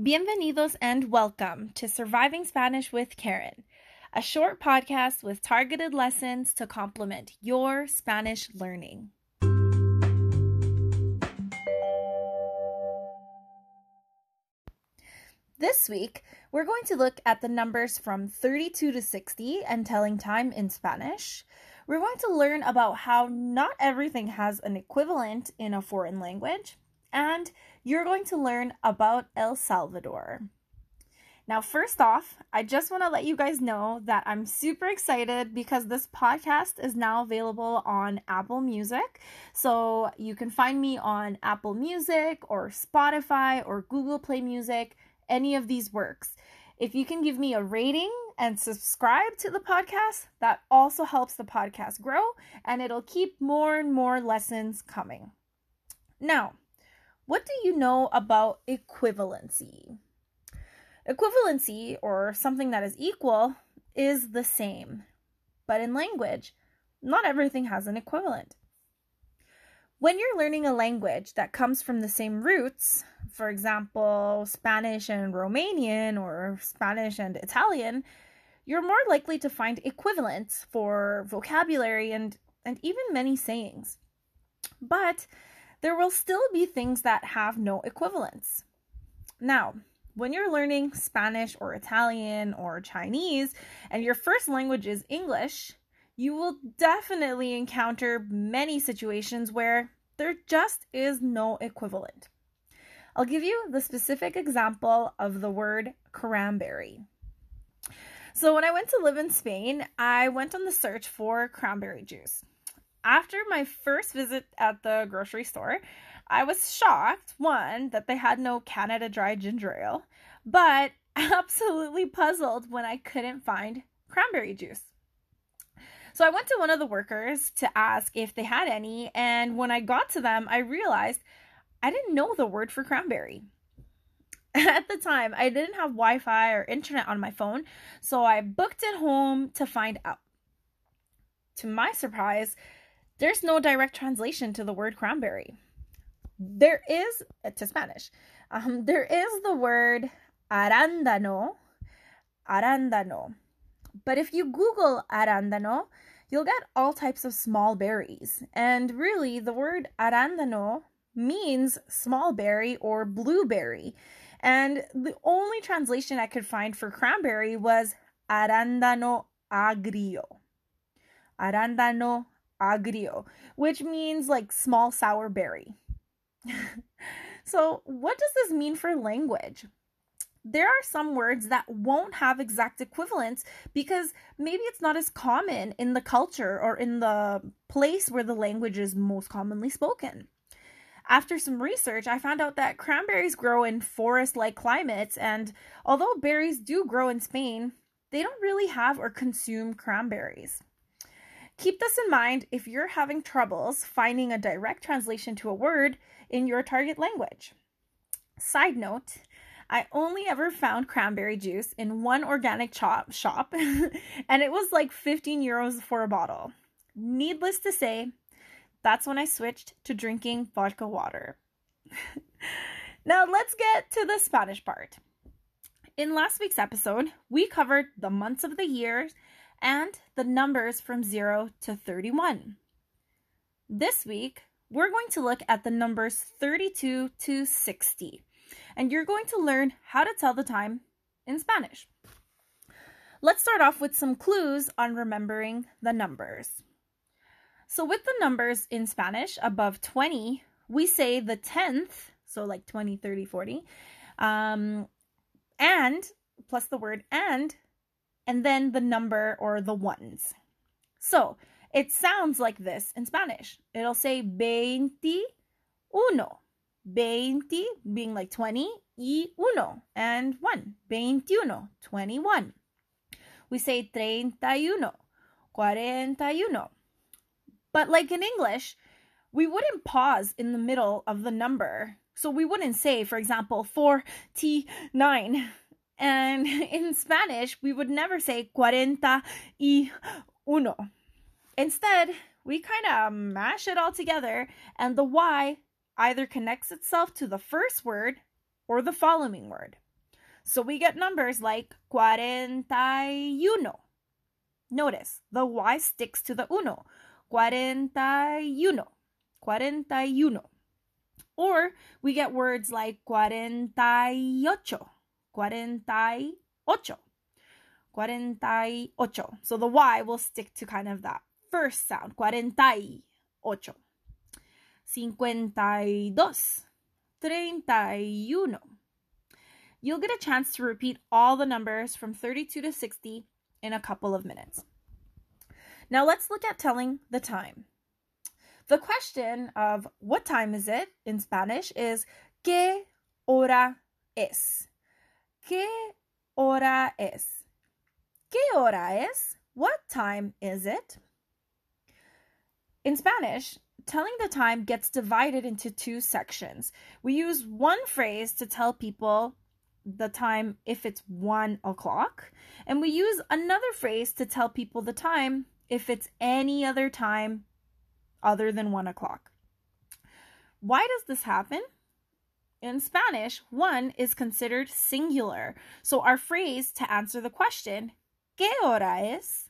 Bienvenidos and welcome to Surviving Spanish with Karen, a short podcast with targeted lessons to complement your Spanish learning. This week, we're going to look at the numbers from 32 to 60 and telling time in Spanish. We're going to learn about how not everything has an equivalent in a foreign language and you're going to learn about El Salvador. Now, first off, I just want to let you guys know that I'm super excited because this podcast is now available on Apple Music. So you can find me on Apple Music or Spotify or Google Play Music, any of these works. If you can give me a rating and subscribe to the podcast, that also helps the podcast grow and it'll keep more and more lessons coming. Now, what do you know about equivalency? Equivalency, or something that is equal, is the same. But in language, not everything has an equivalent. When you're learning a language that comes from the same roots, for example, Spanish and Romanian or Spanish and Italian, you're more likely to find equivalents for vocabulary and, and even many sayings. But there will still be things that have no equivalents. Now, when you're learning Spanish or Italian or Chinese and your first language is English, you will definitely encounter many situations where there just is no equivalent. I'll give you the specific example of the word cranberry. So, when I went to live in Spain, I went on the search for cranberry juice after my first visit at the grocery store, I was shocked, one, that they had no Canada Dry ginger ale, but absolutely puzzled when I couldn't find cranberry juice. So I went to one of the workers to ask if they had any, and when I got to them, I realized I didn't know the word for cranberry. At the time, I didn't have Wi Fi or internet on my phone, so I booked it home to find out. To my surprise, there's no direct translation to the word cranberry. There is, to Spanish, um, there is the word arándano, arándano. But if you Google arándano, you'll get all types of small berries. And really, the word arándano means small berry or blueberry. And the only translation I could find for cranberry was arándano agrio. Arándano agrio, which means like small sour berry. so, what does this mean for language? There are some words that won't have exact equivalents because maybe it's not as common in the culture or in the place where the language is most commonly spoken. After some research, I found out that cranberries grow in forest like climates, and although berries do grow in Spain, they don't really have or consume cranberries. Keep this in mind if you're having troubles finding a direct translation to a word in your target language. Side note, I only ever found cranberry juice in one organic chop shop, and it was like 15 euros for a bottle. Needless to say, that's when I switched to drinking vodka water. now, let's get to the Spanish part. In last week's episode, we covered the months of the year and the numbers from 0 to 31. This week, we're going to look at the numbers 32 to 60, and you're going to learn how to tell the time in Spanish. Let's start off with some clues on remembering the numbers. So, with the numbers in Spanish above 20, we say the 10th, so like 20, 30, 40, um, and plus the word and and then the number or the ones. So it sounds like this in Spanish. It'll say veintiuno. Veinte being like 20, y uno and one. Veintiuno, 21. We say treinta y uno, cuarenta y uno. But like in English, we wouldn't pause in the middle of the number. So we wouldn't say, for example, 4T9 and in Spanish, we would never say cuarenta y uno. Instead, we kind of mash it all together, and the Y either connects itself to the first word or the following word. So we get numbers like cuarenta uno. Notice the Y sticks to the uno. Cuarenta uno, Cuarenta uno. Or we get words like cuarenta y ocho. Cuarenta y ocho. Cuarenta y ocho. So the Y will stick to kind of that first sound. Cuarenta y ocho. Cincuenta y dos. Treinta y uno. You'll get a chance to repeat all the numbers from 32 to 60 in a couple of minutes. Now let's look at telling the time. The question of what time is it in Spanish is ¿Qué hora es? ¿Qué hora es? ¿Qué hora es? What time is it? In Spanish, telling the time gets divided into two sections. We use one phrase to tell people the time if it's one o'clock, and we use another phrase to tell people the time if it's any other time other than one o'clock. Why does this happen? In Spanish, one is considered singular. So our phrase to answer the question, ¿Qué hora es?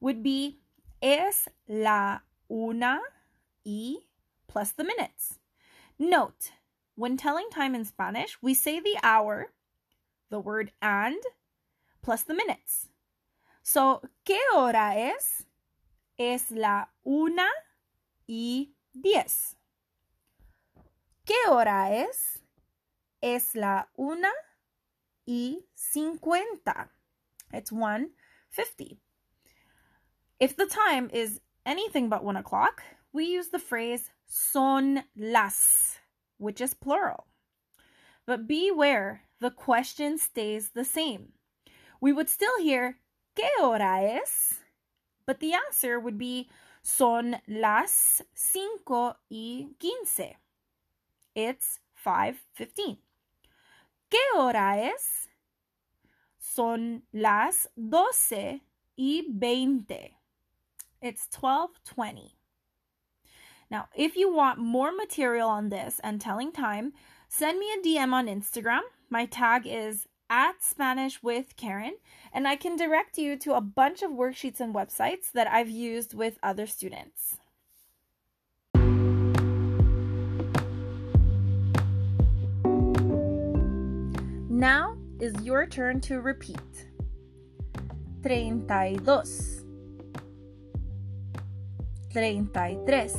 would be es la una y plus the minutes. Note, when telling time in Spanish, we say the hour, the word and, plus the minutes. So, ¿qué hora es? Es la una y diez. ¿Qué hora es? Es la una y cincuenta. It's 1.50. If the time is anything but one o'clock, we use the phrase son las, which is plural. But beware, the question stays the same. We would still hear ¿Qué hora es? But the answer would be Son las cinco y quince. It's 5.15. ¿Qué hora es? Son las doce y veinte. It's 12.20. Now, if you want more material on this and telling time, send me a DM on Instagram. My tag is at Spanish with Karen, and I can direct you to a bunch of worksheets and websites that I've used with other students. Now is your turn to repeat. Treinta y dos. Treinta y tres.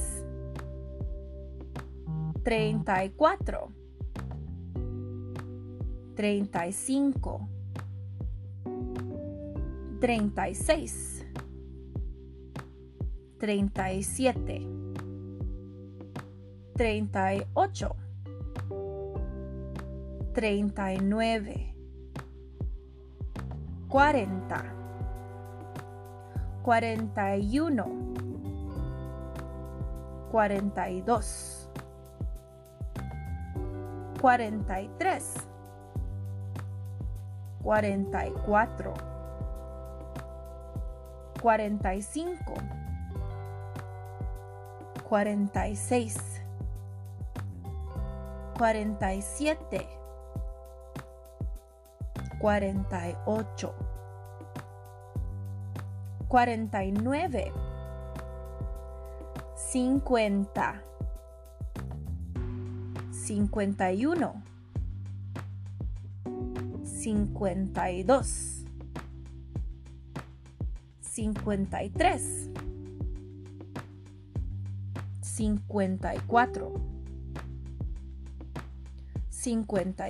Treinta y cuatro treinta y cinco, treinta y seis, treinta y siete, treinta y ocho, treinta y nueve, cuarenta, cuarenta y uno, cuarenta y dos, cuarenta y tres. cuarenta y cuatro, cuarenta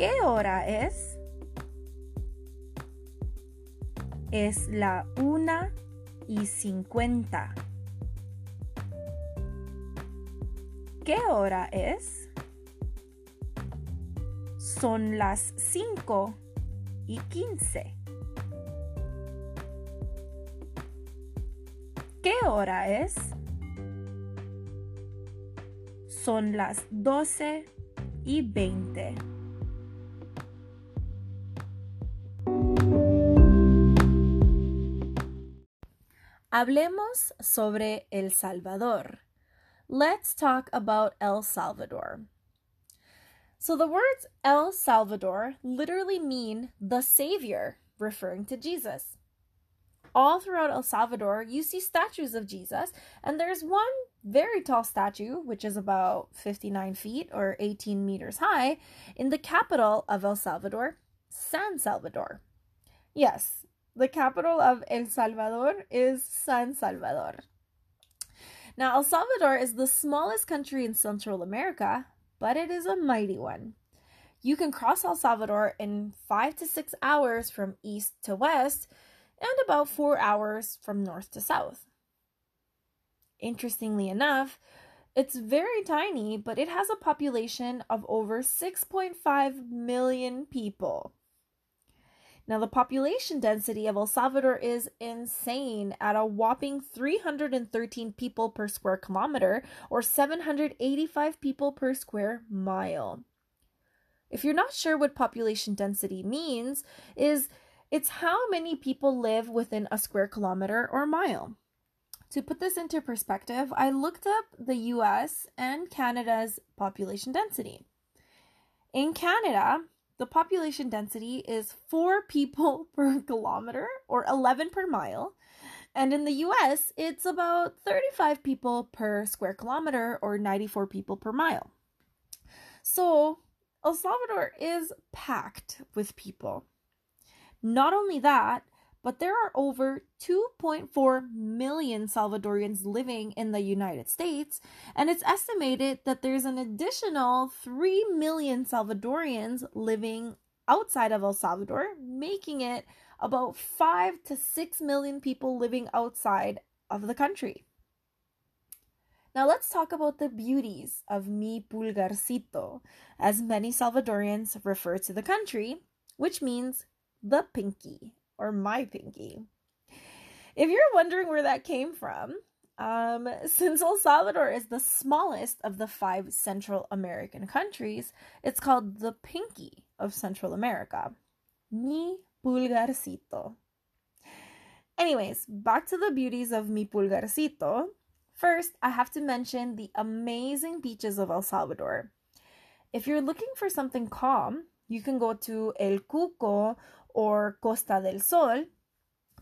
¿Qué hora es? Es la una y cincuenta. ¿Qué hora es? Son las cinco y quince. ¿Qué hora es? Son las doce y veinte. Hablemos sobre El Salvador. Let's talk about El Salvador. So, the words El Salvador literally mean the Savior, referring to Jesus. All throughout El Salvador, you see statues of Jesus, and there's one very tall statue, which is about 59 feet or 18 meters high, in the capital of El Salvador, San Salvador. Yes, the capital of El Salvador is San Salvador. Now, El Salvador is the smallest country in Central America, but it is a mighty one. You can cross El Salvador in five to six hours from east to west and about four hours from north to south. Interestingly enough, it's very tiny, but it has a population of over 6.5 million people. Now, the population density of El Salvador is insane at a whopping 313 people per square kilometer or 785 people per square mile. If you're not sure what population density means, is it's how many people live within a square kilometer or mile. To put this into perspective, I looked up the US and Canada's population density. In Canada, the population density is 4 people per kilometer or 11 per mile. And in the US, it's about 35 people per square kilometer or 94 people per mile. So, El Salvador is packed with people. Not only that, but there are over 2.4 million Salvadorians living in the United States, and it's estimated that there's an additional 3 million Salvadorians living outside of El Salvador, making it about 5 to 6 million people living outside of the country. Now let's talk about the beauties of mi pulgarcito, as many Salvadorians refer to the country, which means the pinky or my pinky. If you're wondering where that came from, um, since El Salvador is the smallest of the five Central American countries, it's called the pinky of Central America. Mi pulgarcito. Anyways, back to the beauties of mi pulgarcito. First, I have to mention the amazing beaches of El Salvador. If you're looking for something calm, you can go to El Cuco or Costa del Sol.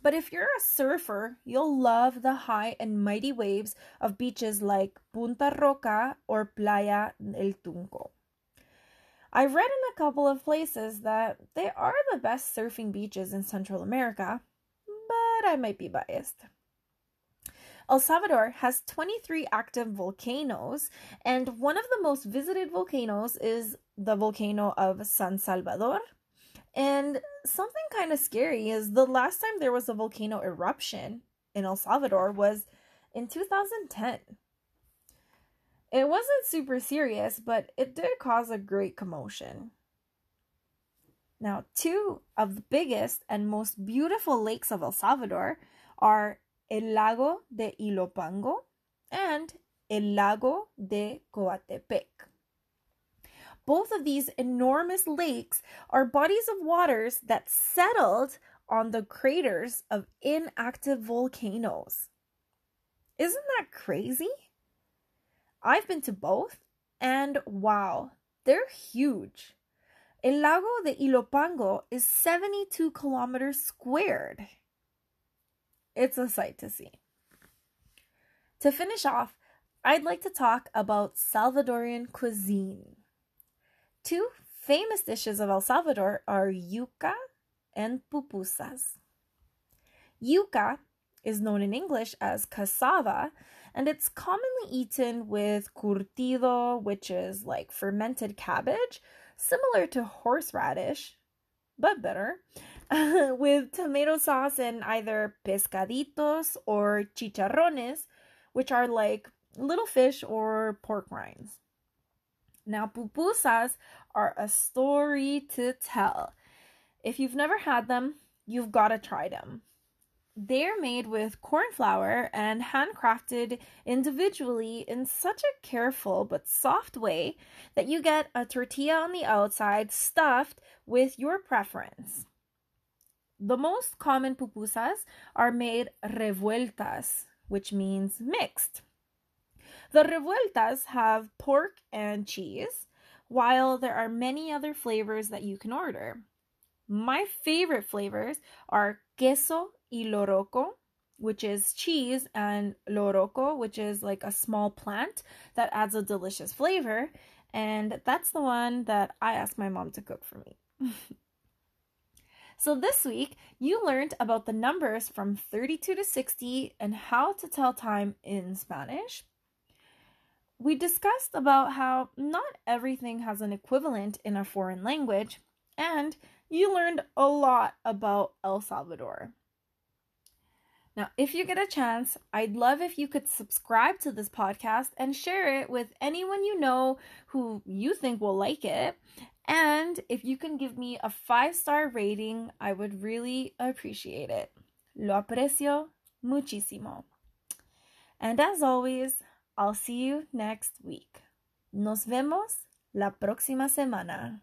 But if you're a surfer, you'll love the high and mighty waves of beaches like Punta Roca or Playa El Tunco. I've read in a couple of places that they are the best surfing beaches in Central America, but I might be biased. El Salvador has 23 active volcanoes, and one of the most visited volcanoes is the volcano of San Salvador, and something kind of scary is the last time there was a volcano eruption in El Salvador was in 2010. It wasn't super serious, but it did cause a great commotion. Now, two of the biggest and most beautiful lakes of El Salvador are El Lago de Ilopango and El Lago de Coatepeque. Both of these enormous lakes are bodies of waters that settled on the craters of inactive volcanoes. Isn't that crazy? I've been to both, and wow, they're huge. El Lago de Ilopango is 72 kilometers squared. It's a sight to see. To finish off, I'd like to talk about Salvadorian cuisine. Two famous dishes of El Salvador are yuca and pupusas. Yuca is known in English as cassava, and it's commonly eaten with curtido, which is like fermented cabbage, similar to horseradish, but better, with tomato sauce and either pescaditos or chicharrones, which are like little fish or pork rinds. Now, pupusas are a story to tell. If you've never had them, you've got to try them. They're made with corn flour and handcrafted individually in such a careful but soft way that you get a tortilla on the outside stuffed with your preference. The most common pupusas are made revueltas, which means mixed. The revueltas have pork and cheese, while there are many other flavors that you can order. My favorite flavors are queso y loroco, which is cheese, and loroco, which is like a small plant that adds a delicious flavor. And that's the one that I asked my mom to cook for me. So, this week you learned about the numbers from 32 to 60 and how to tell time in Spanish. We discussed about how not everything has an equivalent in a foreign language, and you learned a lot about El Salvador. Now, if you get a chance, I'd love if you could subscribe to this podcast and share it with anyone you know who you think will like it. And if you can give me a five star rating, I would really appreciate it. Lo aprecio muchísimo. And as always, I'll see you next week. Nos vemos la próxima semana.